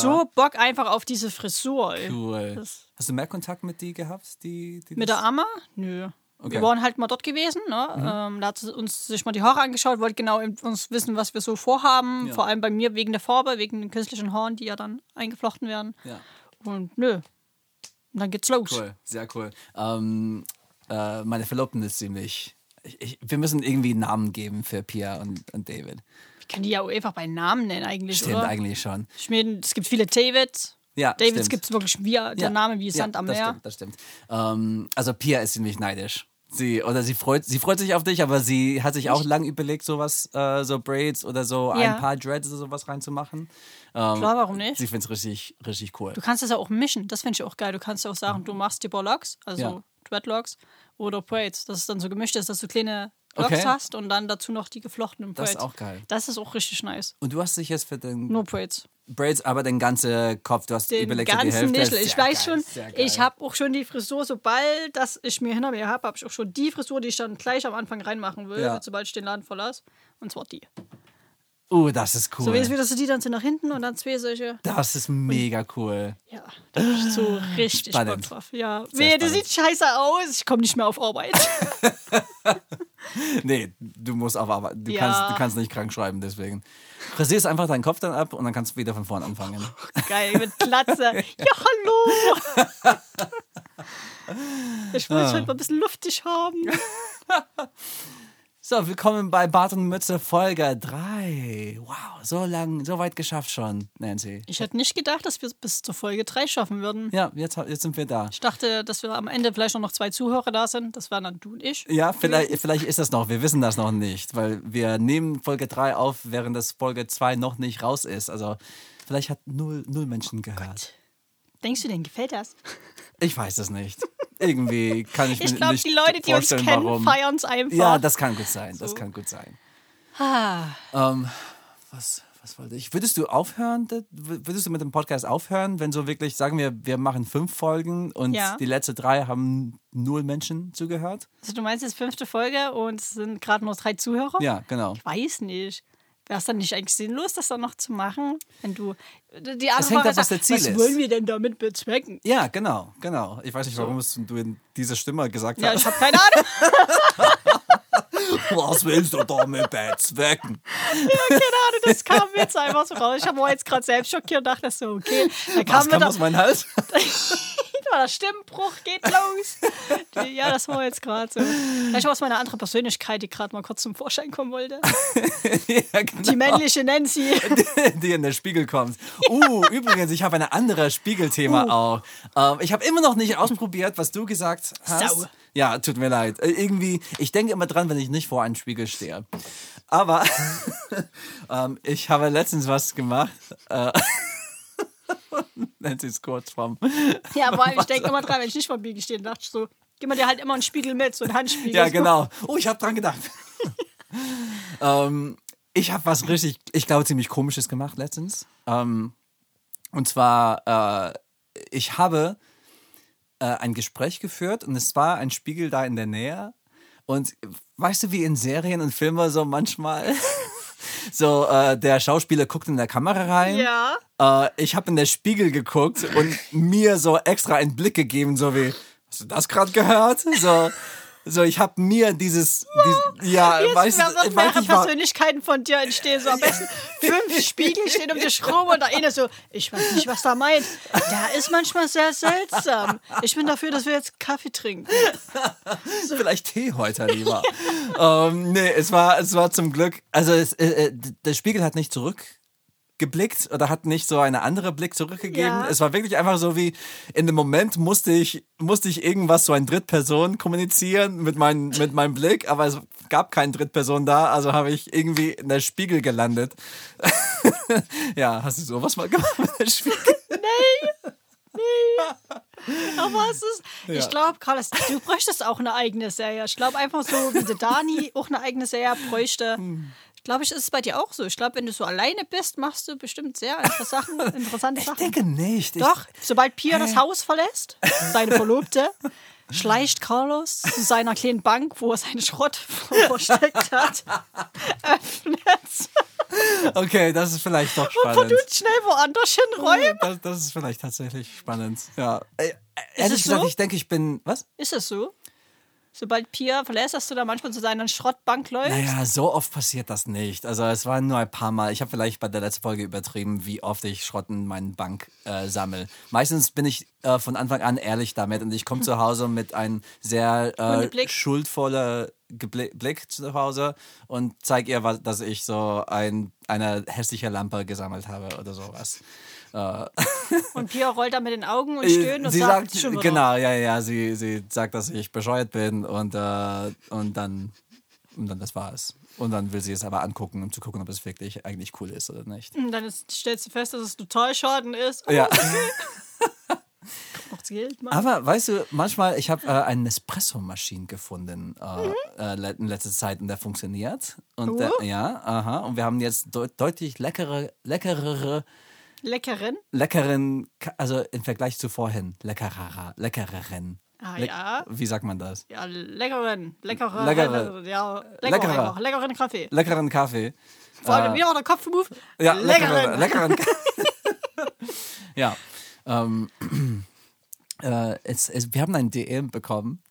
so Bock einfach auf diese Frisur. Ey. Cool. Das- Hast du mehr Kontakt mit die gehabt? Die, die Mit das- der Amma? Nö. Okay. Wir waren halt mal dort gewesen. Ne? Ähm, da hat sie uns sich mal die Haare angeschaut, wollte genau uns wissen, was wir so vorhaben. Ja. Vor allem bei mir wegen der Farbe, wegen den künstlichen Haaren, die ja dann eingeflochten werden. Ja. Und nö. Und dann geht's los. Cool, sehr cool. Ähm, äh, meine Verlobten ist ziemlich. Ich, ich, wir müssen irgendwie einen Namen geben für Pia und, und David. Ich kann die ja auch einfach bei Namen nennen eigentlich, Stimmt oder? eigentlich schon. Ich meine, es gibt viele Davids. Ja, Davids gibt es wirklich wie der Ja, Name wie Sand ja, am das Meer. Stimmt, das stimmt. Ähm, also Pia ist ziemlich neidisch. Sie oder sie freut, sie freut sich auf dich, aber sie hat sich auch lang überlegt, sowas, äh, so Braids oder so Ja. ein paar Dreads oder sowas reinzumachen. Ähm, Klar, warum nicht? Sie findet es richtig, richtig cool. Du kannst es ja auch mischen, das finde ich auch geil. Du kannst ja auch sagen, du machst die Locks, also Ja. Dreadlocks oder Braids, dass es dann so gemischt ist, dass du kleine Locks Okay. hast und dann dazu noch die geflochtenen Das Braids. ist auch geil. Das ist auch richtig nice. Und du hast dich jetzt für den Nur Braids. Braids, aber den ganzen Kopf, du hast Den überlegt, so die ganzen Hälfte. Nischel. Ich weiß geil, schon, ich habe auch schon die Frisur, sobald das ich mir hinter mir habe, habe ich auch schon die Frisur, die ich dann gleich am Anfang reinmachen will, Ja. sobald ich den Laden verlasse. Und zwar die. Oh, das ist cool. So wie so die dann so nach hinten und dann zwei solche. das ist mega cool. Ja, da hab ich so richtig Spannend. Bock drauf. Ja, Sehr wehe, das sieht scheiße aus. Ich komme nicht mehr auf Arbeit. Nee, du musst aber, aber du, Ja. kannst, du kannst nicht krank schreiben, deswegen. Rasierst einfach deinen Kopf dann ab und dann kannst du wieder von vorn anfangen. Geil, mit Glatze. Ja, hallo. Ich will es Ah. heute mal ein bisschen luftig haben. So, willkommen bei Bart und Mütze Folge 3. Wow, so lang, so weit geschafft schon, Nancy. Ich hätte nicht gedacht, dass wir es bis zur Folge 3 schaffen würden. Ja, jetzt, jetzt sind wir da. Ich dachte, dass wir am Ende vielleicht noch zwei Zuhörer da sind. Das wären dann du und ich. Ja, vielleicht, vielleicht ist das noch, wir wissen das noch nicht, weil wir nehmen Folge 3 auf, während das Folge 2 noch nicht raus ist. Also vielleicht hat null, null Menschen gehört. Denkst du, denen gefällt das? Ich weiß es nicht. Irgendwie kann ich, Ich mir glaube, nicht die Leute, die uns vorstellen, kennen, warum. feiern es einfach. Ja, das kann gut sein. Das kann gut sein. ah, Ähm, was, was wollte ich? Würdest du aufhören? Würdest du mit dem Podcast aufhören, wenn so wirklich, sagen wir, wir machen fünf Folgen und Ja. die letzten drei haben null Menschen zugehört? also du meinst jetzt fünfte Folge und es sind gerade nur drei Zuhörer? Ja, genau. Ich weiß nicht. Wäre es dann nicht eigentlich sinnlos, das dann noch zu machen? Wenn du. Die hängt andere ab, Frage was der Ziel was ist. wollen wir denn damit bezwecken? Ja, genau, genau. Ich weiß nicht, warum es du in dieser Stimme gesagt Ja, hast. ich habe keine Ahnung. Was willst du damit bezwecken? keine Ahnung, das kam jetzt einfach so raus. Ich war jetzt gerade selbst schockiert und dachte so, okay. Da kam Was kam aus meinem Hals? der Stimmbruch, geht los. Ja, das war jetzt gerade so. Vielleicht war es meine andere Persönlichkeit, die gerade mal kurz zum Vorschein kommen wollte. ja, genau. Die männliche Nancy. die in der Spiegel kommt. Uh, übrigens, ich habe ein anderes Spiegelthema Uh. auch. Ähm, ich habe immer noch nicht ausprobiert, was du gesagt hast. Sau. Ja, tut mir leid. Äh, irgendwie, ich denke immer dran, wenn ich nicht vor einem Spiegel stehe. Aber ähm, ich habe letztens was gemacht. Äh, Nancy ist kurz vom. Ja, allem, ich denke immer dran, wenn ich nicht vor Spiegel stehe, dachte ich so, gib mir dir halt immer einen Spiegel mit, so einen Handspiegel. Ja, genau. Oh, ich habe dran gedacht. ähm, ich habe was richtig, ich glaube, ziemlich komisches gemacht letztens. Ähm, und zwar, äh, ich habe äh, ein Gespräch geführt und es war ein Spiegel da in der Nähe. Und weißt du, wie in Serien und Filmen so manchmal so äh, der Schauspieler guckt in der Kamera rein. Ja. Äh, ich habe in der Spiegel geguckt und mir so extra einen Blick gegeben, so wie, hast du das gerade gehört? So, so ich habe mir dieses, dies, ja, Jetzt weißt du, mehrere Persönlichkeiten von dir entstehen. So am besten fünf Spiegel stehen um dich rum und der eine so, ich weiß nicht, was da meint. Der ist manchmal sehr seltsam. Ich bin dafür, dass wir jetzt Kaffee trinken. vielleicht Tee heute lieber. ähm, nee, es war, es war zum Glück, also es, äh, äh, der Spiegel hat nicht zurückgeblickt oder hat nicht so eine andere Blick zurückgegeben. Ja. Es war wirklich einfach so wie, in dem Moment musste ich, musste ich irgendwas so ein Drittperson kommunizieren mit, mein, mit meinem Blick, aber es gab keine Drittperson da, also habe ich irgendwie in der Spiegel gelandet. ja, hast du sowas mal gemacht mit der Spiegel? Aber es ist, ich Ja. glaube, Carlos, du bräuchtest auch eine eigene Serie. Ich glaube einfach so, wie der Dani auch eine eigene Serie bräuchte. Ich Glaube ich, ist es bei dir auch so. Ich glaube, wenn du so alleine bist, machst du bestimmt sehr interessante Sachen. Interessante Ich Sachen. denke nicht. Ich, Doch, sobald Pia das Haus verlässt, seine Verlobte, schleicht Carlos zu seiner kleinen Bank, wo er seinen Schrott versteckt hat, öffnet Okay, das ist vielleicht doch und spannend. verdutzt schnell woanders hinräumen. Das, das ist vielleicht tatsächlich spannend. Ja. Äh, ehrlich es gesagt, so? ich denke, ich bin. Was? Ist es so? Sobald Pia verlässt, dass du da manchmal zu seiner Schrottbank läufst? Naja, so oft passiert das nicht. Also es waren nur ein paar Mal. Ich habe vielleicht bei der letzten Folge übertrieben, wie oft ich Schrott in meinen Bank äh, sammle. Meistens bin ich äh, von Anfang an ehrlich damit und ich komme zu Hause mit einem sehr äh, schuldvoller Gebli- Blick zu Hause und zeige ihr, was, dass ich so ein, eine hässliche Lampe gesammelt habe oder sowas. Und Pia rollt da mit den Augen und stöhnt und sie sagt, sagt, schon wieder. genau, ja, ja, sie, sie sagt, dass ich bescheuert bin und, äh, und dann und dann das war's. Und dann will sie es aber angucken, um zu gucken, ob es wirklich eigentlich cool ist oder nicht. Und dann ist, stellst du fest, dass es total Schaden ist. Oh, Ja. Geld. Aber weißt du, manchmal, ich habe äh, eine Espresso-Maschine gefunden äh, äh, le- in letzter Zeit und der funktioniert. Und der, Uh. ja, aha. Und wir haben jetzt deut deutlich leckere, leckerere, Leckeren, Ka- also im Vergleich zu vorhin, leckerer, leckereren. Ah, Le- ja. Wie sagt man das? Ja, leckeren. Leckere. Leckere. Ja, lecker Leckerer. einfach. Leckeren Kaffee. Leckeren Kaffee. Vor allem wieder der Kopfmove. Ja, leckeren. leckeren. leckeren. ja. Ähm, äh, es, es, wir haben ein DM bekommen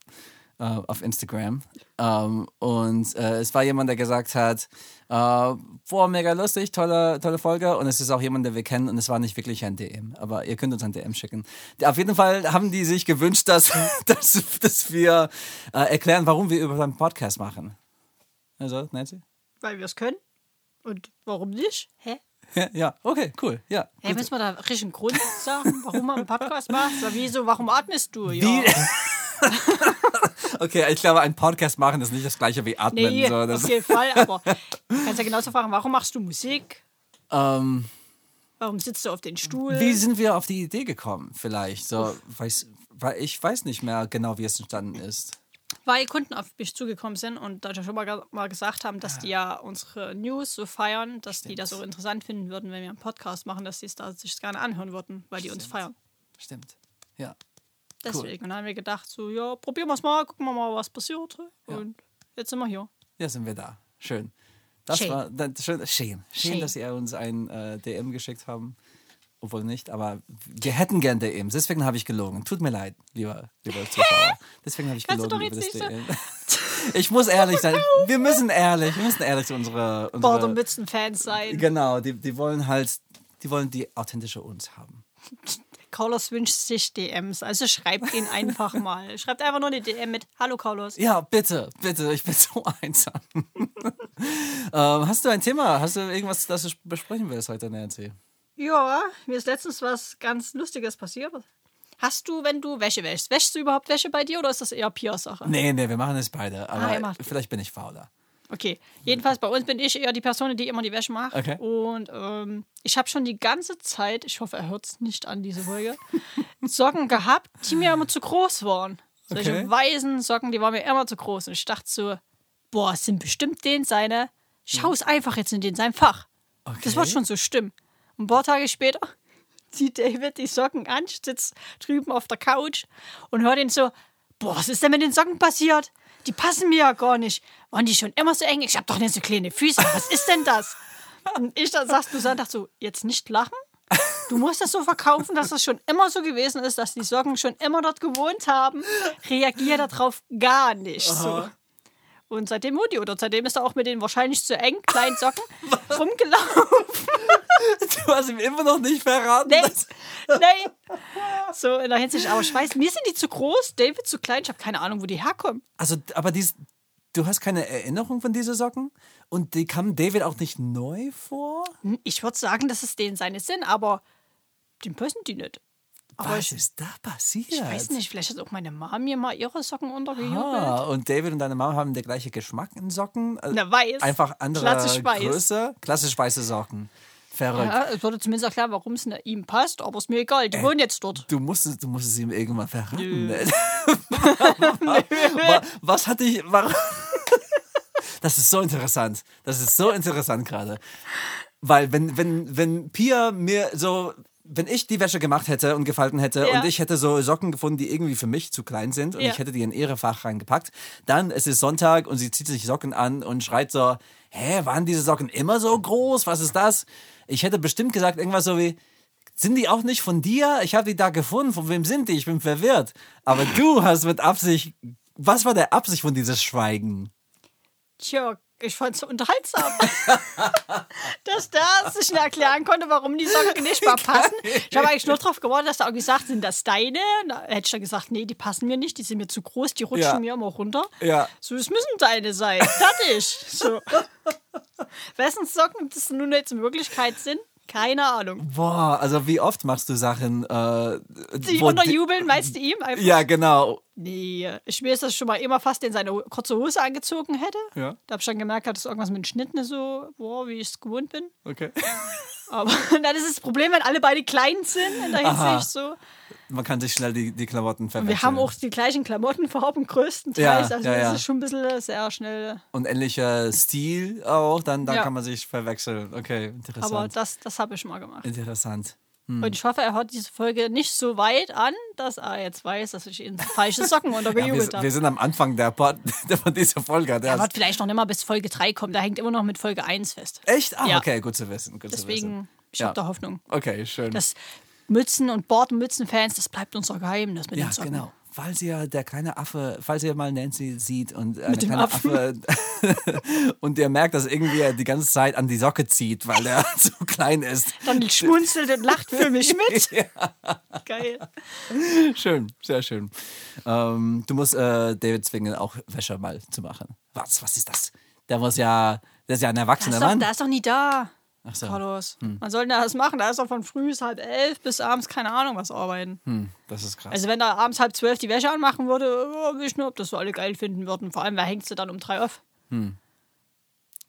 äh, auf Instagram ähm, und äh, es war jemand, der gesagt hat, äh, boah, mega lustig, tolle, tolle Folge und es ist auch jemand, der wir kennen und es war nicht wirklich ein DM, aber ihr könnt uns ein DM schicken. Auf jeden Fall haben die sich gewünscht, dass, dass, dass wir äh, erklären, warum wir über einen Podcast machen. Also, Nancy? Weil wir es können. Und warum nicht? Hä? Ja, okay, cool, ja. Hey, müssen wir da richtig einen Grund sagen, warum man einen Podcast macht? So, wieso, warum atmest du? Ja. Wie? okay, ich glaube, ein Podcast machen ist nicht das gleiche wie atmen. Nee, so, auf jeden Fall. Aber du kannst ja genauso fragen, warum machst du Musik? ähm, Warum sitzt du auf den Stuhl? wie sind wir auf die Idee gekommen? Vielleicht so, weiß, weil ich weiß nicht mehr genau, wie es entstanden ist. Weil Kunden auf mich zugekommen sind und da schon mal, mal gesagt haben, dass die ja unsere News so feiern, dass die das so interessant finden würden, wenn wir einen Podcast machen, dass die es da sich gerne anhören würden, weil die uns feiern. Stimmt. Ja. Deswegen. Und dann haben wir gedacht, so, ja, probieren wir es mal, gucken wir mal, was passiert. Und jetzt sind wir hier. Ja, sind wir da. Schön. Das Schön. war das, schön, schön. Schön, Schön. dass ihr uns ein äh, DM geschickt haben. Obwohl nicht, aber wir hätten gern DMs. Deswegen habe ich gelogen. Tut mir leid, lieber, lieber Zuschauer. Deswegen habe ich gelogen über das DM. Ich muss ehrlich sein. Wir müssen ehrlich, wir müssen ehrlich zu unserer, unserer Bordermützen-Fans sein. Genau, die, die wollen halt, die wollen die authentische uns haben. Carlos wünscht sich DMs, also schreibt ihn einfach mal. Schreibt einfach nur eine DM mit Hallo Carlos. Ja, bitte, bitte, ich bin so einsam. ähm, hast du ein Thema? Hast du irgendwas, das du besprechen willst heute, Nancy? Ja, mir ist letztens was ganz Lustiges passiert. Hast du, wenn du Wäsche wäschst, wäschst du überhaupt Wäsche bei dir oder ist das eher Pia-Sache? Nee, nee, wir machen es beide. Aber Ah, vielleicht bin ich fauler. Okay, jedenfalls bei uns bin ich eher die Person, die immer die Wäsche macht. Okay. Und ähm, ich habe schon die ganze Zeit, ich hoffe, er hört es nicht an, diese Folge, Socken gehabt, die mir immer zu groß waren. Solche Okay. weißen Socken, die waren mir immer zu groß. Und ich dachte so, boah, es sind bestimmt den seine. Schau es einfach jetzt in den seinem Fach. Das wird Okay. schon so stimmen. Und ein paar Tage später zieht David die Socken an, sitzt drüben auf der Couch und hört ihn so, boah, was ist denn mit den Socken passiert? Die passen mir ja gar nicht. Waren die schon immer so eng? Ich hab doch nicht so kleine Füße. Was ist denn das? Und ich dann sagst du so, dachte so, jetzt nicht lachen. Du musst das so verkaufen, dass das schon immer so gewesen ist, dass die Socken schon immer dort gewohnt haben. Reagier darauf gar nicht. So. Und seitdem Mutti oder seitdem ist er auch mit den wahrscheinlich zu eng kleinen Socken rumgelaufen. Du hast ihm immer noch nicht verraten. Nee, dass- nee. So in der Hinsicht, aber ich weiß, mir sind die zu groß, David zu klein. Ich habe keine Ahnung, wo die herkommen. Also, aber dies, du hast keine Erinnerung von diesen Socken? Und die kamen David auch nicht neu vor? Hm, Ich würde sagen, dass es denen seine sind, aber dem passen die nicht. Aber Was ich, ist da passiert? ich weiß nicht, vielleicht hat auch meine Mama mir mal ihre Socken untergejubelt. Ah, und David und deine Mama haben den gleichen Geschmack in Socken? Äh, Na, weiß. Einfach andere Klassisch. Größe? Klassisch weiße Socken. Verrückt. Ja, es würde zumindest erklären, warum es ne- ihm passt, aber ist mir egal. Die wohnen jetzt dort. Du musst, es- du musst es ihm irgendwann verraten. Nö. Wa- Was hat dich. Warum, das ist so interessant. Das ist so interessant gerade. Weil wenn, wenn, wenn Pia mir so, wenn ich die Wäsche gemacht hätte und gefalten hätte Ja. und ich hätte so Socken gefunden, die irgendwie für mich zu klein sind und Ja. ich hätte die in ihre Fach reingepackt, dann es ist Sonntag und sie zieht sich Socken an und schreit so, hä, waren diese Socken immer so groß? Was ist das? Ich hätte bestimmt gesagt irgendwas so wie, sind die auch nicht von dir? Ich habe die da gefunden. Von wem sind die? Ich bin verwirrt. Aber du hast mit Absicht, was war der Absicht von dieses Schweigen? Tja, ich fand es so unterhaltsam, dass der sich nicht erklären konnte, warum die Socken nicht mal passen. Ich habe eigentlich nur darauf gewartet, dass er auch gesagt sind das deine? Da hätte ich dann gesagt, nee, die passen mir nicht, die sind mir zu groß, die rutschen Ja. mir immer runter. Ja. So, es müssen deine sein. Fertig. So. Wessen Socken das nun jetzt in Wirklichkeit sind? Keine Ahnung. Boah, also wie oft machst du Sachen, äh, Die wo unterjubeln, meinst du ihm einfach? Ja, genau. Nee, ich weiß, dass ich schon mal immer fast in seine kurze Hose angezogen hätte. Ja. Da habe ich dann gemerkt, dass irgendwas mit dem Schnitt nicht so, boah, wie ich es gewohnt bin. Okay. Aber dann ist das Problem, wenn alle beide klein sind in der Aha. Hinsicht so. Man kann sich schnell die, die Klamotten verwechseln. Wir haben auch die gleichen Klamottenfarben größtenteils. Ja, also ja, das ja. ist schon ein bisschen sehr schnell. Und ähnlicher Stil auch, dann, dann Ja. kann man sich verwechseln. Okay, interessant. Aber das, das habe ich mal gemacht. Interessant. Und ich hoffe, er hört diese Folge nicht so weit an, dass er jetzt weiß, dass ich ihm falsche Socken Ja, untergejubelt wir, habe. wir sind am Anfang der Pod, von dieser Folge. Der Er wird vielleicht noch nicht mal bis Folge 3 kommen. Der hängt immer noch mit Folge 1 fest. Echt? Ah, Ja. okay, gut zu wissen. Gut zu wissen. Deswegen, ich Ja. habe da Hoffnung. Okay, schön. Das Mützen- und Bordmützen-Fans, das bleibt unser Geheimnis mit ja, den Socken. genau. Falls ihr der kleine Affe, falls ihr mal Nancy sieht und Mit dem kleine Affen. Affe und ihr merkt, dass irgendwie er die ganze Zeit an die Socke zieht, weil er zu klein ist. Dann schmunzelt und lacht für mich mit. Geil. Schön, sehr schön. Ähm, du musst äh, David zwingen, auch Wäsche mal zu machen. Was, was ist das? Der muss ja, der ist ja ein Der erwachsener doch, Mann. der ist doch nie da. Ach so. Carlos. Man soll da das machen. Da ist doch von früh bis halb elf bis abends keine Ahnung was arbeiten. Hm, das ist krass. Also wenn er abends halb zwölf die Wäsche anmachen würde, oh, ich nur, ob das so alle geil finden würden. Vor allem, wer hängt sie dann um drei auf?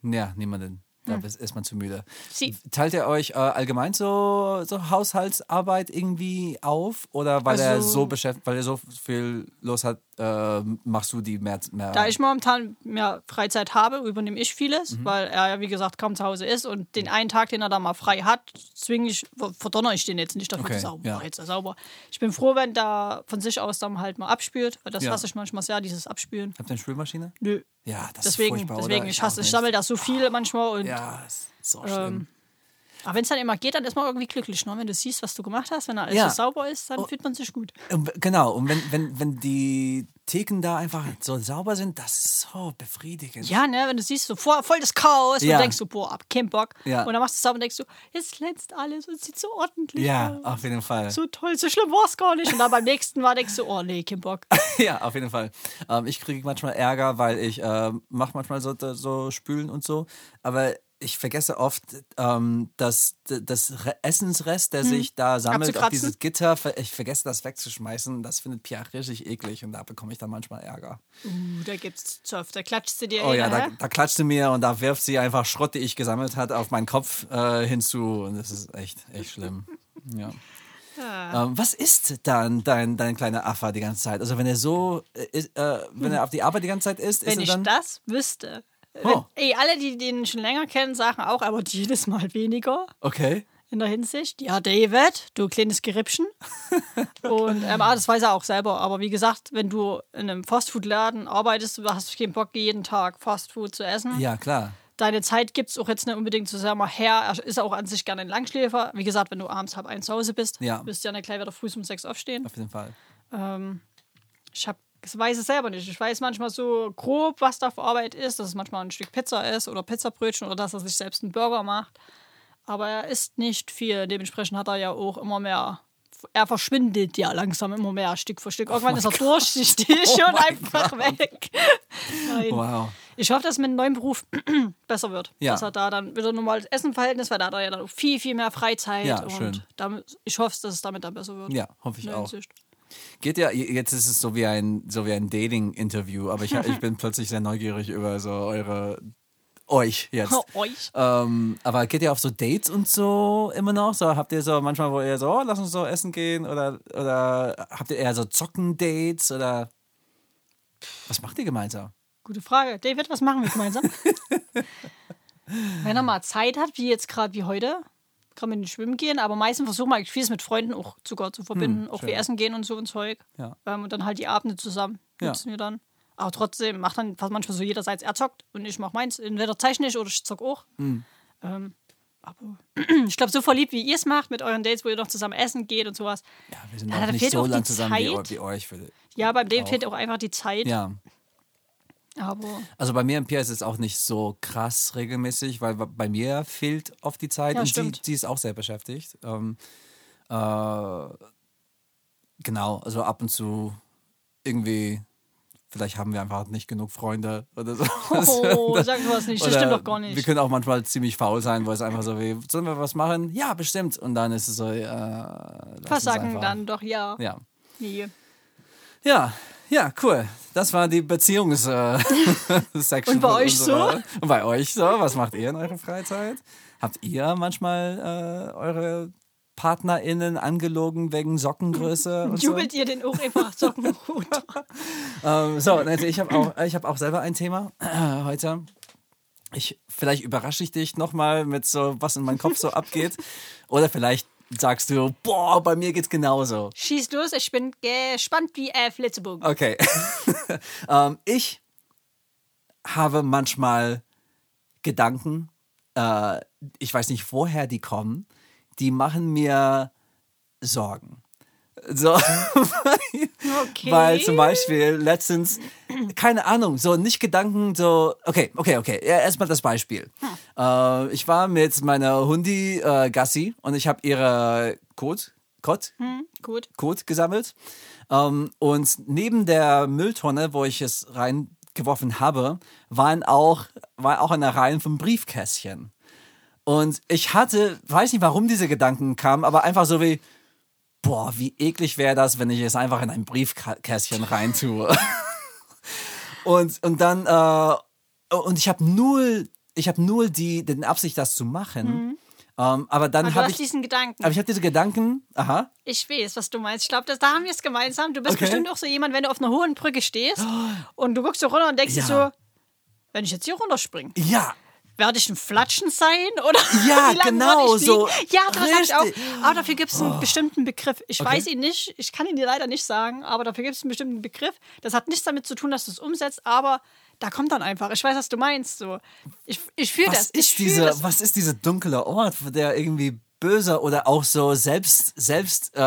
ja, niemanden. Da ist ist man zu müde. Sie. Teilt ihr euch äh, allgemein so, so Haushaltsarbeit irgendwie auf? Oder weil er Also- so beschäftigt, weil er so viel los hat, äh, machst du die mehr? mehr Da ich momentan mehr Freizeit habe, übernehme ich vieles, Mhm. weil er ja, wie gesagt, kaum zu Hause ist. Und den einen Tag, den er da mal frei hat, zwinge ich, verdonner ich den jetzt nicht dafür Okay, sagen, ja. jetzt er sauber. Ich bin froh, wenn der von sich aus dann halt mal abspült, weil das Ja. hasse ich manchmal sehr, dieses Abspülen. Habt ihr eine Spülmaschine? Nö. Ja, das Deswegen, ist furchtbar, deswegen oder? ich hasse, ich sammle da so viel manchmal und Ja, ist so Ähm, schlimm. Aber wenn es dann immer geht, dann ist man irgendwie glücklich, ne? wenn du siehst, was du gemacht hast, wenn alles Ja. so sauber ist, dann fühlt man sich gut. Und, genau, und wenn, wenn, wenn die Theken da einfach so sauber sind, das ist so befriedigend. Ja, ne, wenn du siehst, so vor, voll das Chaos, Ja. und denkst du, boah, ab kein Bock. Ja. Und dann machst du es sauber und denkst du, jetzt glänzt alles und sieht so ordentlich Ja, aus. auf jeden Fall. So toll, so schlimm war es gar nicht. Und dann beim nächsten Mal denkst du, oh nee, kein Bock. Ja, auf jeden Fall. Ähm, ich kriege manchmal Ärger, weil ich äh, mache manchmal so, so Spülen und so, aber ich vergesse oft, ähm, dass das Re Essensrest, der sich da sammelt auf Hm. Dieses Gitter, ich vergesse das wegzuschmeißen. Das findet Pia richtig eklig und da bekomme ich dann manchmal Ärger. Uh, da gibt's Zoff, da klatscht sie dir Oh ja, da, da klatscht sie mir und da wirft sie einfach Schrott, die ich gesammelt hat, auf meinen Kopf äh, hinzu und das ist echt, echt schlimm. Ja. Ähm, was ist dann dein, dein kleiner Affe die ganze Zeit? Also wenn er so, äh, ist, äh, wenn er auf die Arbeit die ganze Zeit ist, ist Wenn er ich dann... das wüsste. Oh. Ey, alle, die den schon länger kennen, sagen auch, aber jedes Mal weniger. Okay. in der Hinsicht. Ja, David, du kleines Gerippchen. Und ähm, ah, das weiß er auch selber. Aber wie gesagt, wenn du in einem Fastfood-Laden arbeitest, du hast keinen Bock, jeden Tag Fastfood zu essen. Ja, klar. Deine Zeit gibt es auch jetzt nicht unbedingt so sehr mal her. Er ist auch an sich gerne ein Langschläfer. Wie gesagt, wenn du abends halb eins zu Hause bist, Ja. wirst du ja nicht gleich wieder früh um sechs aufstehen. Auf jeden Fall. Ähm, ich hab, ich weiß es selber nicht. Ich weiß manchmal so grob, was da für Arbeit ist, dass es manchmal ein Stück Pizza ist oder Pizzabrötchen oder dass er sich selbst einen Burger macht. Aber er isst nicht viel. Dementsprechend hat er ja auch immer mehr. Er verschwindet ja langsam immer mehr, Stück für Stück. Irgendwann ist er durchsichtig und einfach weg. Nein. Wow. Ich hoffe, dass es mit dem neuen Beruf besser wird. Ja. Dass er da dann wieder normales Essenverhältnis, weil da hat er ja dann viel, viel mehr Freizeit. Ja, und schön. Damit, ich hoffe, dass es damit dann besser wird. Ja, hoffe ich auch. Hinsicht. Geht ja, jetzt ist es so wie ein, so wie ein Dating-Interview, aber ich, ich bin plötzlich sehr neugierig über so eure, euch jetzt. Euch. Ähm, aber geht ihr auf so Dates und so immer noch? So habt ihr so manchmal, wo ihr so, oh, lass uns so essen gehen oder, oder habt ihr eher so Zocken-Dates oder was macht ihr gemeinsam? Gute Frage. David, was machen wir gemeinsam? Wenn er mal Zeit hat, wie jetzt gerade wie heute, kann man nicht schwimmen gehen, aber meistens versuchen wir eigentlich vieles mit Freunden auch sogar zu verbinden, auch schön. wie Essen gehen und so ein Zeug. Ja. Ähm, und dann halt die Abende zusammen Ja. nutzen wir dann. Aber trotzdem macht dann fast manchmal so jederseits, er zockt und ich mach meins. Entweder zeichne ich oder ich zock auch. Mhm. Ähm, aber ich glaube, so verliebt, wie ihr es macht mit euren Dates, wo ihr noch zusammen essen geht und sowas. Ja, wir sind Ja, auch da nicht fehlt so auch die lang zusammen wie, Zeit. wie euch. Ja, beim Auch. fehlt auch einfach die Zeit. ja. Aber Also bei mir und Pia ist es auch nicht so krass regelmäßig, weil bei mir fehlt oft die Zeit Ja, und sie, sie ist auch sehr beschäftigt. Ähm, äh, genau, also ab und zu irgendwie, vielleicht haben wir einfach nicht genug Freunde oder so. Oh, sag sowas nicht. Das Oder stimmt doch gar nicht. Wir können auch manchmal ziemlich faul sein, wo es einfach so wie, sollen wir was machen? Ja, bestimmt. Und dann ist es so, äh, Versagen einfach- dann doch ja. Ja. Nee. Ja, ja, cool. Das war die Beziehungs äh, Und bei euch so? Und bei euch so? Was macht ihr in eurer Freizeit? Habt ihr manchmal äh, eure PartnerInnen angelogen wegen Sockengröße und so? Jubelt ihr den auch einfach Socken runter? Ähm, so, also ich habe auch, ich hab auch selber ein Thema äh, heute. Ich, vielleicht überrasche ich dich nochmal mit so, was in meinem Kopf so abgeht. Oder vielleicht sagst du, boah, bei mir geht's genauso. Schieß los, ich bin gespannt wie äh, Flitzebogen. Okay. ähm, ich habe manchmal Gedanken, äh, ich weiß nicht, woher die kommen, die machen mir Sorgen. So, Okay. weil zum Beispiel letztens, keine Ahnung, so nicht Gedanken, so, okay, okay, okay, ja, erstmal das Beispiel. Äh, ich war mit meiner Hundi äh, Gassi und ich habe ihre Kot, Kot, Hm, gut. Kot gesammelt. Ähm, und neben der Mülltonne, wo ich es reingeworfen habe, waren auch, war auch eine Reihe von Briefkästchen. Und ich hatte, weiß nicht, warum diese Gedanken kamen, aber einfach so wie, boah, wie eklig wäre das, wenn ich es einfach in ein Briefkästchen reintue. und, und dann, äh, und ich habe null, ich habe null die, den Absicht, das zu machen. Ähm, aber dann Aber du habe ich, diesen Gedanken. aber ich habe diese Gedanken, aha, Ich weiß, was du meinst. Ich glaube, da haben wir es gemeinsam. Du bist Okay. bestimmt auch so jemand, wenn du auf einer hohen Brücke stehst und du guckst so runter und denkst dir Ja. so, wenn ich jetzt hier runterspringe, ja, werde ich ein Flatschen sein? Oder Ja, genau, so Ja, das ich auch. Aber dafür gibt es einen bestimmten Begriff. Ich Okay. weiß ihn nicht, ich kann ihn dir leider nicht sagen, aber dafür gibt es einen bestimmten Begriff. Das hat nichts damit zu tun, dass du es umsetzt, aber da kommt dann einfach. Ich weiß, was du meinst. So. Ich, ich fühle das. Ich ist fühl diese, das. was ist dieser dunkle Ort, der irgendwie böse oder auch so selbst, selbst äh,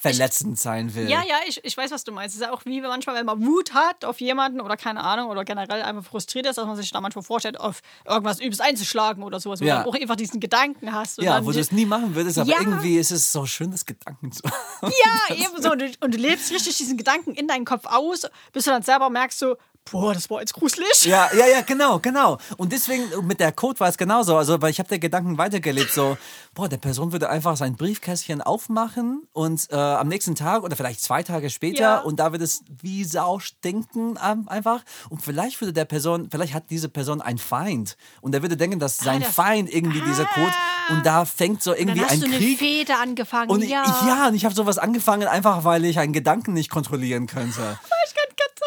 verletzend sein will? Ja, ja, ich, ich weiß, was du meinst. Es ist ja auch wie manchmal, wenn man Wut hat auf jemanden oder keine Ahnung oder generell einfach frustriert ist, dass man sich da manchmal vorstellt, auf irgendwas übelst einzuschlagen oder sowas, wo Ja. du auch einfach diesen Gedanken hast. und Ja, wo du es nie machen würdest, aber Ja. irgendwie ist es so schön, das Gedanken zu haben. Ja, eben so. Und du, und du lebst richtig diesen Gedanken in deinen Kopf aus, bis du dann selber merkst, so, boah, das war jetzt gruselig. Ja, ja, ja, genau, genau. Und deswegen, mit der Code war es genauso. Also, weil ich habe der Gedanken weitergelebt, so, boah, der Person würde einfach sein Briefkästchen aufmachen und äh, am nächsten Tag oder vielleicht zwei Tage später Ja. und da wird es wie Sau stinken einfach. Und vielleicht würde der Person, vielleicht hat diese Person einen Feind und der würde denken, dass sein der- Feind irgendwie dieser Code und da fängt so Dann irgendwie hast ein du eine. Fehde angefangen. Und ja. ich, ja, und ich habe sowas angefangen, einfach weil ich einen Gedanken nicht kontrollieren könnte.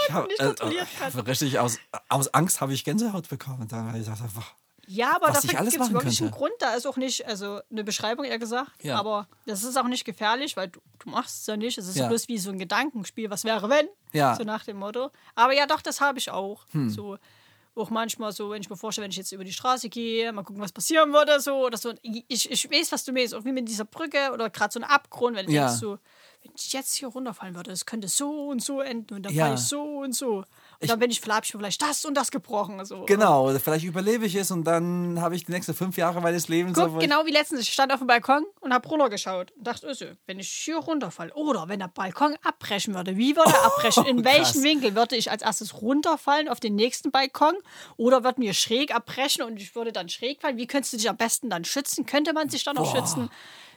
Ich kann hab, nicht äh, kontrolliert äh, kann. richtig aus, aus Angst habe ich Gänsehaut bekommen. Dann, weil ich einfach, Ja, aber dafür gibt es wirklich könnte. einen Grund. Da ist auch nicht, also eine Beschreibung eher gesagt, Ja. aber das ist auch nicht gefährlich, weil du, du machst es ja nicht. Es ist Ja. bloß wie so ein Gedankenspiel, was wäre wenn? Ja. Hm. So nach dem Motto. Aber ja, doch, das habe ich auch. So. Auch manchmal so, wenn ich mir vorstelle, wenn ich jetzt über die Straße gehe, mal gucken, was passieren würde, so oder so. Ich, ich weiß, was du meinst, auch wie mit dieser Brücke oder gerade so ein Abgrund, wenn du Ja. denkst so, wenn ich jetzt hier runterfallen würde, es könnte so und so enden und dann Ja. falle ich so und so. Und dann bin ich vielleicht, vielleicht das und das gebrochen. So. genau, vielleicht überlebe ich es und dann habe ich die nächsten fünf Jahre meines Lebens. Guck, so, ich- genau wie letztens. Ich stand auf dem Balkon und habe runtergeschaut und dachte, öse, wenn ich hier runterfalle oder wenn der Balkon abbrechen würde, wie würde er abbrechen? In krass. welchen Winkel würde ich als erstes runterfallen auf den nächsten Balkon oder würde mir schräg abbrechen und ich würde dann schräg fallen? Wie könntest du dich am besten dann schützen? Könnte man sich dann noch schützen?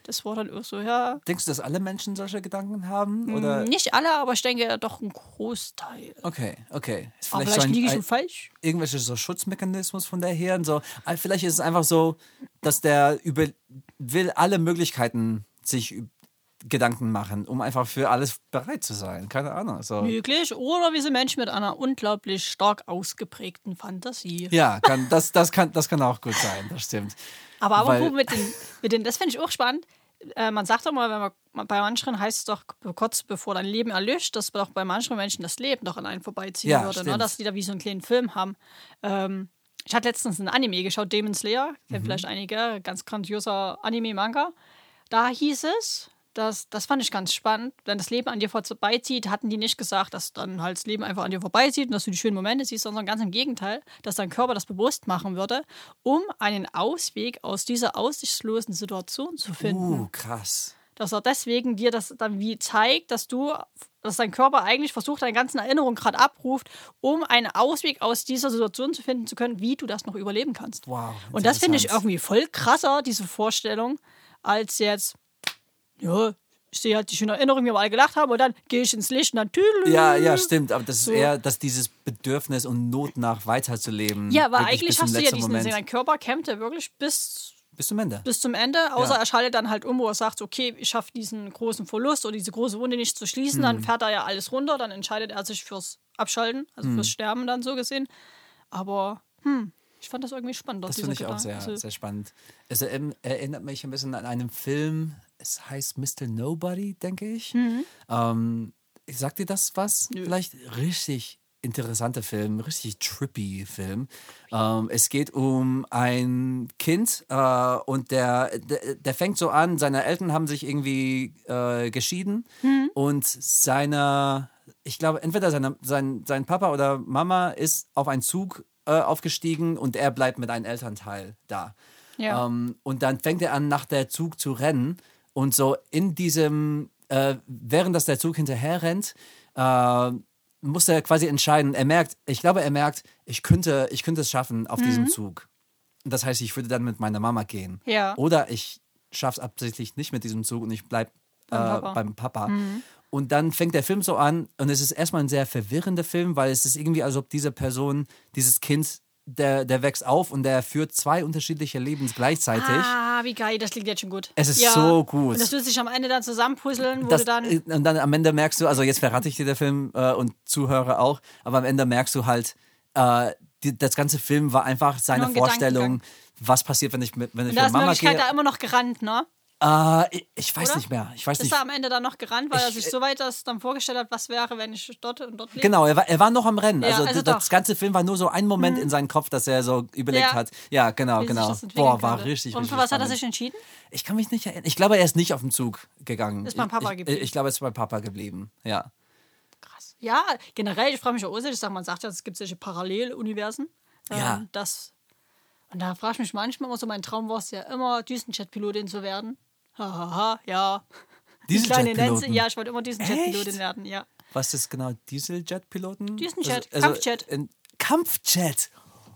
Das war dann auch so, ja. Denkst du, dass alle Menschen solche Gedanken haben? Oder? Nicht alle, aber ich denke doch ein Großteil. Okay, okay. Ist vielleicht vielleicht so ein, liege ich schon falsch. irgendwelche so Schutzmechanismus von der Hirn. So, äh, vielleicht ist es einfach so, dass der über will alle Möglichkeiten sich Gedanken machen, um einfach für alles bereit zu sein. Keine Ahnung. So. Möglich. Oder wir sind Menschen mit einer unglaublich stark ausgeprägten Fantasie. Ja, kann, das, das, kann, das kann auch gut sein, das stimmt. Aber apropos mit den, mit den, das finde ich auch spannend. Äh, man sagt doch mal, wenn man, bei manchen heißt es doch kurz bevor dein Leben erlischt, dass doch bei manchen Menschen das Leben doch an einen vorbeiziehen Ja, würde, ne? dass die da wie so einen kleinen Film haben. Ähm, ich hatte letztens ein Anime geschaut, Demon Slayer, kennt Mhm. vielleicht einige, ganz grandioser Anime-Manga. Da hieß es, dass, das fand ich ganz spannend, wenn das Leben an dir vorbeizieht, hatten die nicht gesagt, dass dann halt das Leben einfach an dir vorbeizieht und dass du die schönen Momente siehst, sondern ganz im Gegenteil, dass dein Körper das bewusst machen würde, um einen Ausweg aus dieser aussichtslosen Situation zu finden Uh, krass. dass er deswegen dir das dann wie zeigt, dass du, dass dein Körper eigentlich versucht, deine ganzen Erinnerungen gerade abruft, um einen Ausweg aus dieser Situation zu finden zu können, wie du das noch überleben kannst. Wow, Und das finde ich irgendwie voll krasser, diese Vorstellung, als jetzt, ja, ich sehe halt die schönen Erinnerungen, wie wir alle gelacht haben, und dann gehe ich ins Licht und dann tüdelü. Ja, ja, stimmt. Aber das So. ist eher, dass dieses Bedürfnis und Not nach weiterzuleben. Ja, aber eigentlich hast du ja diesen, Moment, dein Körper kämpft ja wirklich bis Bis zum Ende. bis zum Ende, außer Ja. er schaltet dann halt um, wo er sagt, okay, ich schaffe diesen großen Verlust oder diese große Wunde nicht zu schließen, dann Hm. fährt er ja alles runter, dann entscheidet er sich fürs Abschalten, also Hm. fürs Sterben dann so gesehen. Aber hm, ich fand das irgendwie spannend. Das finde ich auch Gedanke. sehr, Also, sehr spannend. Es er- erinnert mich ein bisschen an einen Film, es heißt Mr. Nobody, denke ich. Mhm. Ähm, sagt dir das was? Vielleicht richtig interessanter Film, richtig trippy Film. Ähm, es geht um ein Kind äh, und der, der, der fängt so an, seine Eltern haben sich irgendwie äh, geschieden Mhm. und seine, ich glaube, entweder seine, sein, sein Papa oder Mama ist auf einen Zug äh, aufgestiegen und er bleibt mit einem Elternteil da. Ja. Ähm, und dann fängt er an, nach der Zug zu rennen. Und so in diesem, äh, während das der Zug hinterher rennt, äh, muss er quasi entscheiden. Er merkt, ich glaube, er merkt, ich könnte, ich könnte es schaffen auf diesem Zug. Das heißt, ich würde dann mit meiner Mama gehen. Ja. Oder ich schaffe es absichtlich nicht mit diesem Zug und ich bleibe äh, Beim Papa. beim Papa. Und dann fängt der Film so an und es ist erstmal ein sehr verwirrender Film, weil es ist irgendwie, als ob diese Person, dieses Kind, der, der wächst auf und der führt zwei unterschiedliche Lebens gleichzeitig. Ah, wie geil, das klingt jetzt schon gut. Es ist so gut. Und das wird sich am Ende dann zusammenpuzzeln, wo Das, du dann. und dann am Ende merkst du, also jetzt verrate ich dir der Film äh, und Zuhörer auch, aber am Ende merkst du halt, äh, die, das ganze Film war einfach seine ein Vorstellung, was passiert, wenn ich mit wenn ich Und da mit ist Mama Möglichkeit gehe. da immer noch gerannt, ne? Äh, ich, weiß Oder? nicht mehr. Ich weiß Ist nicht. er am Ende dann noch gerannt, weil er Ich- sich so weit das dann vorgestellt hat, was wäre, wenn ich dort und dort lebe? Genau, er war, er war noch am Rennen. Ja, also, also das doch. Ganze Film war nur so ein Moment in seinem Kopf, dass er so überlegt Ja. hat. Ja, genau, Wie genau. Boah, war könnte. richtig, Und richtig für was hat er spannend. sich entschieden? Ich kann mich nicht erinnern. Ich glaube, er ist nicht auf den Zug gegangen. Ist beim Papa ich, geblieben. Ich, ich glaube, er ist beim Papa geblieben. Ja. Krass. Ja, generell, ich frage mich auch, ich sag, man sagt ja, es gibt solche Paralleluniversen. Ähm, Ja. Das, und da frage ich mich manchmal immer so, mein Traum war es ja immer, Düsenjet-Pilotin zu werden. Hahaha, ja. Die kleine Düsenjet-Piloten? Nancy, ja, ich wollte immer Düsenjet-Pilotin Echt? werden, ja. Was ist genau Dieseljet-Piloten? Düsenjet, Also- Kampfjet. ein Kampfjet.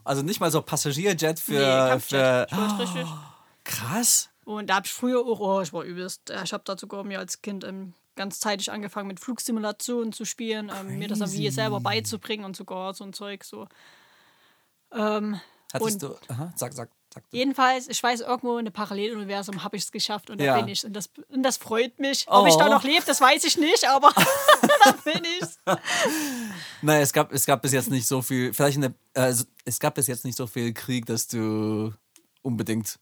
Also nicht mal so Passagierjet für. Nee, Kampfjet. für wollte richtig. krass. Und da habe ich früher auch, oh, ich war übelst. äh, Ich habe da sogar mir als Kind ähm, ganz zeitig angefangen mit Flugsimulationen zu spielen, ähm, mir das Crazy. selber beizubringen und sogar so ein Zeug so. Ähm, Hattest und du. Aha, sag, sag, du. Jedenfalls, ich weiß, irgendwo in einem Paralleluniversum habe ich es geschafft und da Ja. bin ich. Und das, und das freut mich. Ob ich Oh. da noch lebe, das weiß ich nicht, aber da bin ich. Nein, es gab, es gab bis jetzt nicht so viel. Vielleicht in der, äh, es gab bis jetzt nicht so viel Krieg, dass du unbedingt.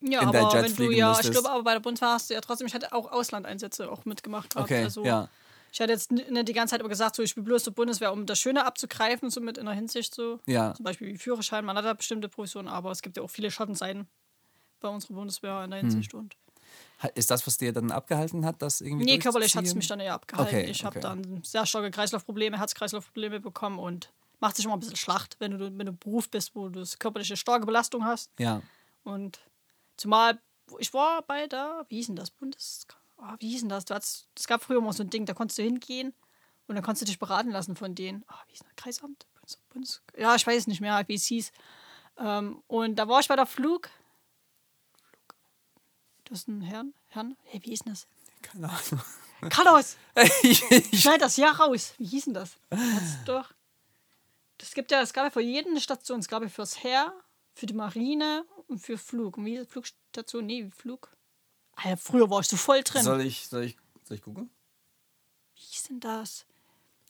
Ja, In dein aber Jet wenn du fliegen ja, ich müsstest. glaube, aber bei der Bundeswehr hast du ja trotzdem, ich hatte auch Auslandeinsätze auch mitgemacht. gehabt. Okay, also, ja. Ich hatte jetzt nicht die ganze Zeit aber gesagt, so, ich will bloß zur Bundeswehr, um das Schöne abzugreifen, so mit in der Hinsicht so. Ja. Zum Beispiel wie Führerschein, man hat da bestimmte Professionen, aber es gibt ja auch viele Schattenseiten bei unserer Bundeswehr in der Hinsicht. Hm. Und Ist das, was dir dann abgehalten hat, das irgendwie nee, körperlich hat es mich dann eher abgehalten. Okay, ich habe okay. dann sehr starke Kreislaufprobleme, Herz-Kreislauf-Probleme bekommen und macht sich immer ein bisschen Schlacht, wenn du, wenn du Beruf bist, wo du das körperliche starke Belastung hast. Ja. Und zumal, ich war bei der, wie hieß denn das, Bundes... ah, wie hieß denn das? Du hattest, es gab früher mal so ein Ding, da konntest du hingehen und dann konntest du dich beraten lassen von denen. Ah, wie hieß das? Kreisamt? Bundes, Bundes, ja, ich weiß es nicht mehr, wie es hieß. Ähm, und da war ich bei der Flug... Flug das ist ein Herrn? Herrn? Hey, wie hieß denn das? Keine Ahnung. Carlos! Schneid das ja raus. Wie hieß denn das? Hat's doch. Das gibt ja, es gab ja für jeden Station. Es gab ja fürs Heer, für die Marine und für Flug. Und wie hieß Flugstation? Nee, Flug. Alter, früher war ich so voll drin. soll ich, soll ich Soll ich gucken? Wie hieß denn das?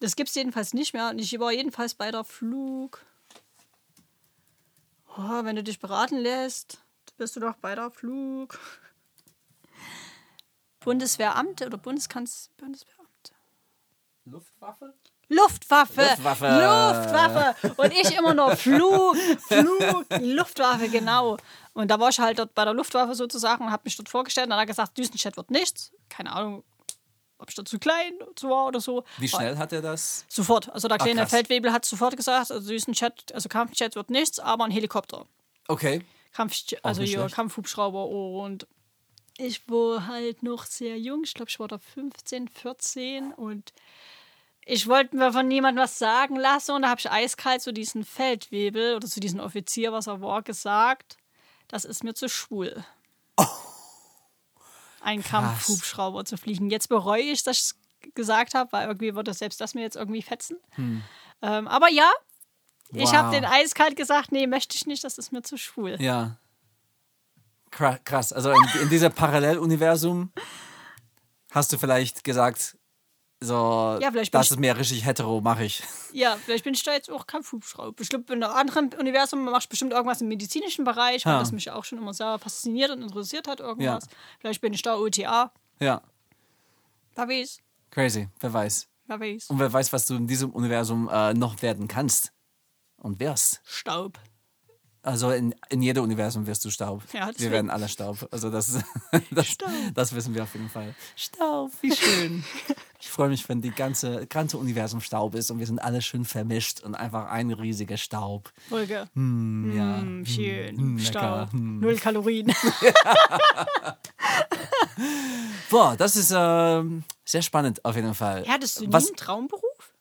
Das gibt es jedenfalls nicht mehr. Und ich war jedenfalls bei der Flug. Oh, wenn du dich beraten lässt, bist du doch bei der Flug. Bundeswehramt oder Bundeskanz Bundeswehramt. Luftwaffe? Luftwaffe. Luftwaffe. Luftwaffe. Und ich immer noch Flug, Flug, Luftwaffe, genau. Und da war ich halt dort bei der Luftwaffe sozusagen und habe mich dort vorgestellt. Und dann hat er gesagt, Düsenjet wird nichts. Keine Ahnung, ob ich da zu klein zu war oder so. Wie schnell hat er das? Sofort. Also der kleine krass. Feldwebel hat sofort gesagt, also Düsenjet, also Kampfjet wird nichts, aber ein Helikopter. Okay. Kampfjet, also hier. Kampfhubschrauber und ich war halt noch sehr jung. Ich glaube, ich war da 15, 14 und ich wollte mir von niemandem was sagen lassen und da habe ich eiskalt zu diesem Feldwebel oder zu diesem Offizier, was er war, gesagt, das ist mir zu schwul. Ein Kampfhubschrauber zu fliegen. Jetzt bereue ich, dass ich es gesagt habe, weil irgendwie würde selbst das mir jetzt irgendwie fetzen. Ähm, aber ja, ich habe Wow. den eiskalt gesagt, nee, möchte ich nicht, das ist mir zu schwul. Ja. Kra- Krass. Also in, in diesem Paralleluniversum hast du vielleicht gesagt, so, Ja, vielleicht das ich- ist mehr richtig hetero, mache ich. Ja, vielleicht bin ich da jetzt auch Kampfhubschrauber. Bestimmt in einem anderen Universum machst du bestimmt irgendwas im medizinischen Bereich, weil Ha. das mich auch schon immer sehr fasziniert und interessiert hat, irgendwas. Vielleicht bin ich da OTA. Ja, Wer weiß, crazy. Wer weiß. wer weiß. Und wer weiß, was du in diesem Universum äh, noch werden kannst und wirst. Staub. Also in, in jedem Universum wirst du Staub. Ja, wir werden alle Staub. Also das, das, Staub. das wissen wir auf jeden Fall. Staub, wie schön. ich freue mich, wenn die ganze, ganze Universum Staub ist und wir sind alle schön vermischt und einfach ein riesiger Staub. Folge. Ja. Hm, schön. hm, lecker, Staub. hm. Null Kalorien. Boah, das ist ähm, sehr spannend auf jeden Fall. Hattest du nie Was, einen Traumberuf?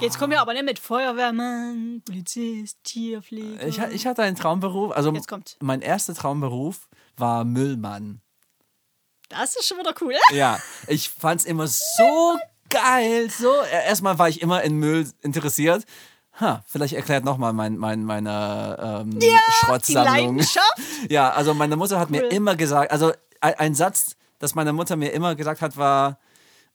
Jetzt kommen wir aber nicht mit Feuerwehrmann, Polizist, Tierpfleger. ich, ich hatte einen Traumberuf. Also Jetzt kommt's. mein erster Traumberuf war Müllmann. Das ist schon wieder cool. Ja, ich fand's immer so geil. So, erstmal war ich immer in Müll interessiert. Ha, vielleicht erklärt nochmal mein, mein, meine ähm, Die Schrottsammlung. Ja, also meine Mutter hat mir Cool. immer gesagt, also ein, ein Satz, das meine Mutter mir immer gesagt hat, war,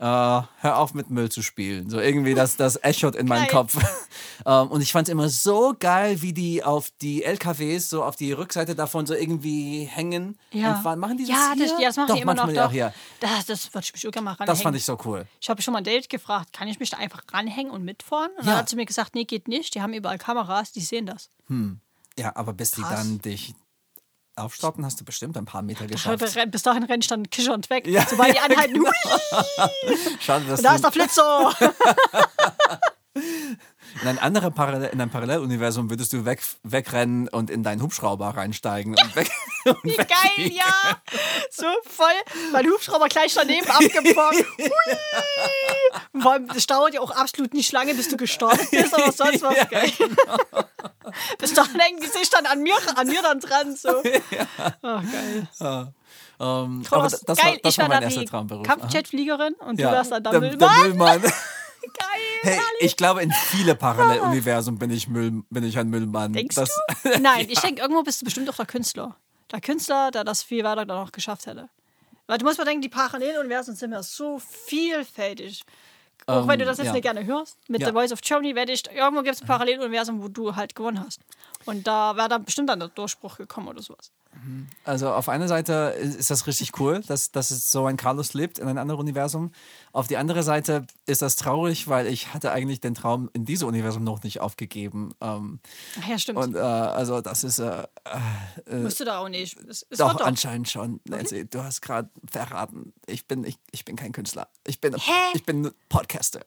äh, hör auf mit Müll zu spielen. So irgendwie, das, das echot in meinem. Kopf. ähm, und ich fand es immer so geil, wie die auf die LKWs, so auf die Rückseite davon so irgendwie hängen Ja. und fahren. Machen die das ja, hier? das, ja, das machen doch, die immer noch. manchmal Doch. auch hier. Das, das würde ich mich irgendwann mal ranhängen. Das fand ich so cool. Ich habe schon mal ein Date gefragt, kann ich mich da einfach ranhängen und mitfahren? Und Ja. dann hat sie mir gesagt, nee, geht nicht. Die haben überall Kameras, die sehen das. Ja, aber bis die Krass. dann dich aufstoppen, hast du bestimmt ein paar Meter geschafft. Bis dahin renne ich dann kichernd weg. Ja, Sobald die ja, anhalten, genau. hui, Schade, dass da ist du der Flitzer. in ein anderes Parallel, in ein Paralleluniversum würdest du weg, wegrennen und in deinen Hubschrauber reinsteigen und weg. Und Wie geil, ja. So voll. Mein Hubschrauber gleich daneben abgefangen. Hui. Und vor allem, das dauert ja auch absolut nicht lange, bis du gestartet bist, aber sonst was Ja, geil. Bis dahin hängen die sich dann an mir, an mir dann dran. So. Oh, geil. Ähm, aber das, das geil, war, das ich war wär mein erster Traumberuf. Kampfjetfliegerin und Ja, du wärst dann der, der, Müllmann. der Müllmann. Geil, Hey, ich glaube, in viele Paralleluniversen bin ich, Müll, bin ich ein Müllmann. Denkst das, du? Nein, ich denke, irgendwo bist du bestimmt auch der Künstler. Der Künstler, der das viel weiter dann noch geschafft hätte. Weil du musst mal denken, die Paralleluniversen sind ja so vielfältig. Auch wenn du das jetzt ja. nicht gerne hörst, mit Ja. The Voice of Germany werde ich, irgendwo gibt es ein Paralleluniversum, wo du halt gewonnen hast. Und da wäre dann bestimmt dann der Durchbruch gekommen oder sowas. Also auf einer Seite ist das richtig cool, dass, dass es so ein Carlos lebt in einem anderen Universum. Auf die andere Seite ist das traurig, weil ich hatte eigentlich den Traum in diesem Universum noch nicht aufgegeben. Ähm, Ach ja, stimmt. und äh, also das ist äh, Musst du da auch nicht. Es, es doch, doch. anscheinend schon. Nancy, du hast gerade verraten. Ich bin, ich, ich bin kein Künstler. Ich bin, Hä? ich bin Podcaster.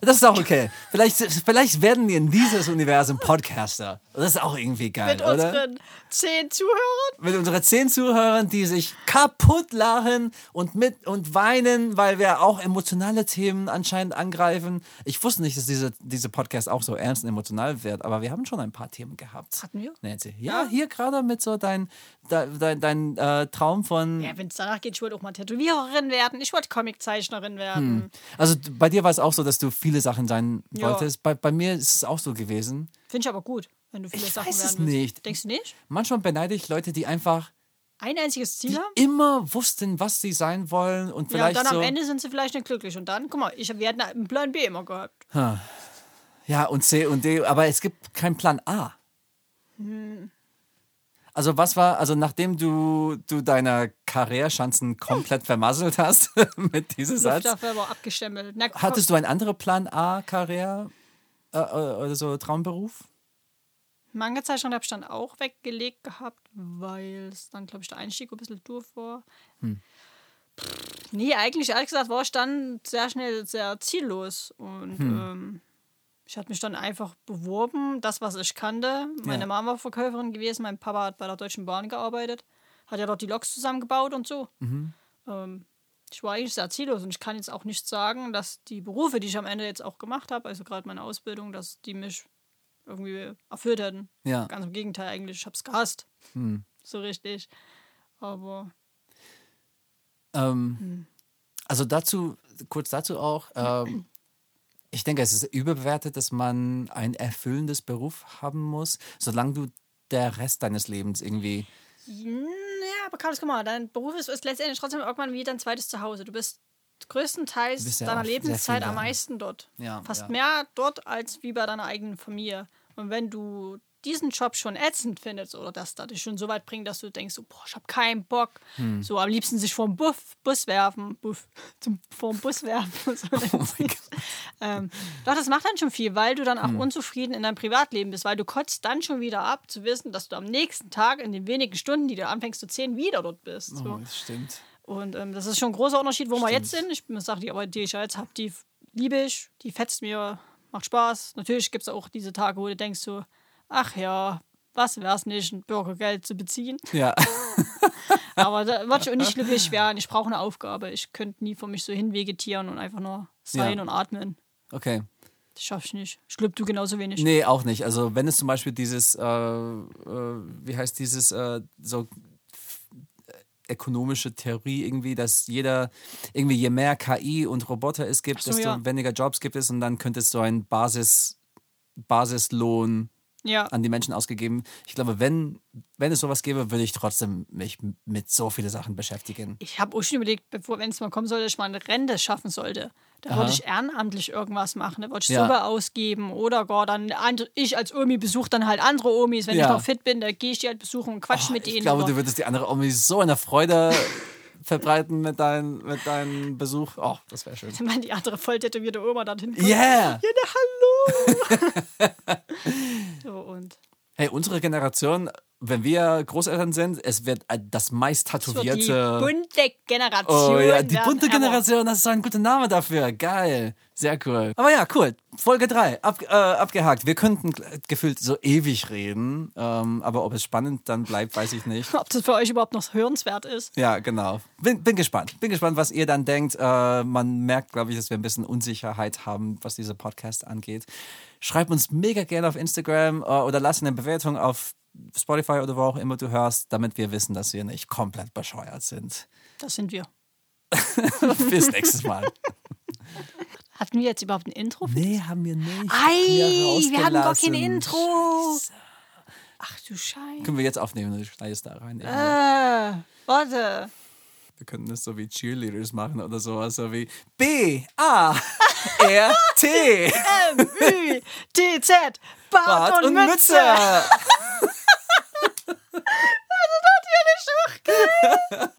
Das ist auch okay. vielleicht, vielleicht werden wir in dieses Universum Podcaster. Das ist auch irgendwie geil, Mit oder? unseren zehn Zuhörern. Mit unseren zehn Zuhörern, die sich kaputt lachen und mit und weinen, weil wir auch emotionale Themen anscheinend angreifen. Ich wusste nicht, dass diese, diese Podcast auch so ernst und emotional wird, aber wir haben schon ein paar Themen gehabt. Hatten wir? Nancy. Ja, hier gerade mit so dein, dein, dein, dein äh, Traum von. Ja, wenn es danach geht, ich wollte auch mal Tätowiererin werden. Ich wollte Comiczeichnerin werden. Also d- bei dir war es auch so, dass du viele Sachen sein Ja. wolltest. Bei, bei mir ist es auch so gewesen. Finde ich aber gut, wenn du viele Ich Sachen weiß es nicht. Denkst du nicht? Manchmal beneide ich Leute, die einfach ein einziges Ziel haben? immer wussten, was sie sein wollen und Ja, vielleicht dann am so. Ende sind sie vielleicht nicht glücklich. Und dann, guck mal, ich, wir hatten einen Plan B immer gehabt. Ja, und C und D, aber es gibt keinen Plan A. Hm. Also was war, also nachdem du, du deine Karrierechancen komplett vermasselt hast mit diesem Satz, Luftwaffe abgestempelt. Na, hattest du einen anderen Plan A Karriere äh, äh, oder so Traumberuf? Manga-Zeichner habe ich dann auch weggelegt gehabt, weil es dann, glaube ich, der Einstieg ein bisschen doof war. Pff, Nee, eigentlich, ehrlich gesagt, war ich dann sehr schnell sehr ziellos. Und ähm, ich hatte mich dann einfach beworben, das, was ich kannte. Meine Ja. Mama war Verkäuferin gewesen, mein Papa hat bei der Deutschen Bahn gearbeitet, hat ja dort die Loks zusammengebaut und so. Ähm, ich war eigentlich sehr ziellos und ich kann jetzt auch nicht sagen, dass die Berufe, die ich am Ende jetzt auch gemacht habe, also gerade meine Ausbildung, dass die mich irgendwie erfüllt hätten. Ja. Ganz im Gegenteil, eigentlich. Ich habe es gehasst. So richtig. Aber Ähm, Also dazu, kurz dazu auch, ähm, ich denke, es ist überbewertet, dass man ein erfüllendes Beruf haben muss, solange du der Rest deines Lebens irgendwie. Ja, aber Carlos, guck mal, dein Beruf ist, ist letztendlich trotzdem irgendwann wie dein zweites Zuhause. Du bist größtenteils bist ja deiner Lebenszeit am meisten dort. Ja, Fast ja. mehr dort als wie bei deiner eigenen Familie. Und wenn du diesen Job schon ätzend findest oder dass das dich schon so weit bringt, dass du denkst, so, boah, ich habe keinen Bock, Hm. so am liebsten sich vor Buff, Bus werfen, Buff, zum, vor Bus werfen. So Oh ähm, doch, das macht dann schon viel, weil du dann auch Hm. unzufrieden in deinem Privatleben bist, weil du kotzt dann schon wieder ab, zu wissen, dass du am nächsten Tag in den wenigen Stunden, die du anfängst zu zählen, wieder dort bist. So. Oh, das stimmt. Und ähm, das ist schon ein großer Unterschied, wo wir jetzt sind. Ich sagen, die Arbeit, die ich jetzt habe, die liebe ich, die fetzt mir, macht Spaß. Natürlich gibt es auch diese Tage, wo du denkst so, ach ja, was wär's nicht, ein Bürgergeld zu beziehen. Ja. Aber da würde ich auch nicht glücklich werden. Ich brauche eine Aufgabe. Ich könnte nie vor mich so hinvegetieren und einfach nur sein Ja. und atmen. Okay. Das schaff ich nicht. Ich glaube, du genauso wenig. Nee, auch nicht. Also wenn es zum Beispiel dieses, äh, äh, wie heißt dieses, äh, so ökonomische Theorie irgendwie, dass jeder, irgendwie je mehr KI und Roboter es gibt, so, desto ja. weniger Jobs gibt es und dann könnte es so ein Basis, Basislohn Ja. an die Menschen ausgegeben. Ich glaube, wenn, wenn es sowas gäbe, würde ich trotzdem mich mit so vielen Sachen beschäftigen. Ich habe auch schon überlegt, bevor, wenn es mal kommen sollte, dass ich mal eine Rente schaffen sollte. Da Aha. würde ich ehrenamtlich irgendwas machen. Da würde ich Ja. Suppe ausgeben oder gar dann andere, ich als Omi besuche dann halt andere Omis. Wenn Ja. ich noch fit bin, da gehe ich die halt besuchen und quatsch Oh, mit denen. ich glaube, du würdest die andere Omi so in der Freude verbreiten mit, dein, mit deinem Besuch. Oh, das wäre schön. wenn die andere voll tätowierte Oma dorthin kommt. Yeah! Ja, na, hallo! so, und Hey, unsere Generation, wenn wir Großeltern sind, es wird äh, das meist wird die tätowierte. bunte Generation. Oh ja, die bunte Generation, das ist so ein guter Name dafür. Geil. Sehr cool. Aber ja, cool. Folge 3, ab, äh, abgehakt. Wir könnten gefühlt so ewig reden, ähm, aber ob es spannend dann bleibt, weiß ich nicht. Ob das für euch überhaupt noch hörenswert ist. Ja, genau. Bin, bin gespannt. Bin gespannt, was ihr dann denkt. Äh, man merkt, glaube ich, dass wir ein bisschen Unsicherheit haben, was diese Podcast angeht. Schreibt uns mega gerne auf Instagram äh, oder lasst eine Bewertung auf Spotify oder wo auch immer du hörst, damit wir wissen, dass wir nicht komplett bescheuert sind. Das sind wir. Bis nächstes Mal. Hatten wir jetzt überhaupt ein Intro? Nee, haben wir nicht. Ei, wir haben gar kein Intro. Ach du Scheiße. Können wir jetzt aufnehmen und ich schneide es da rein. Äh, warte. Wir könnten das so wie Cheerleaders machen oder sowas, so wie B, A, R, T, M, Ü, T, Z, Bart, Bart und, und Mütze. Mütze. Das ist natürlich auch geil.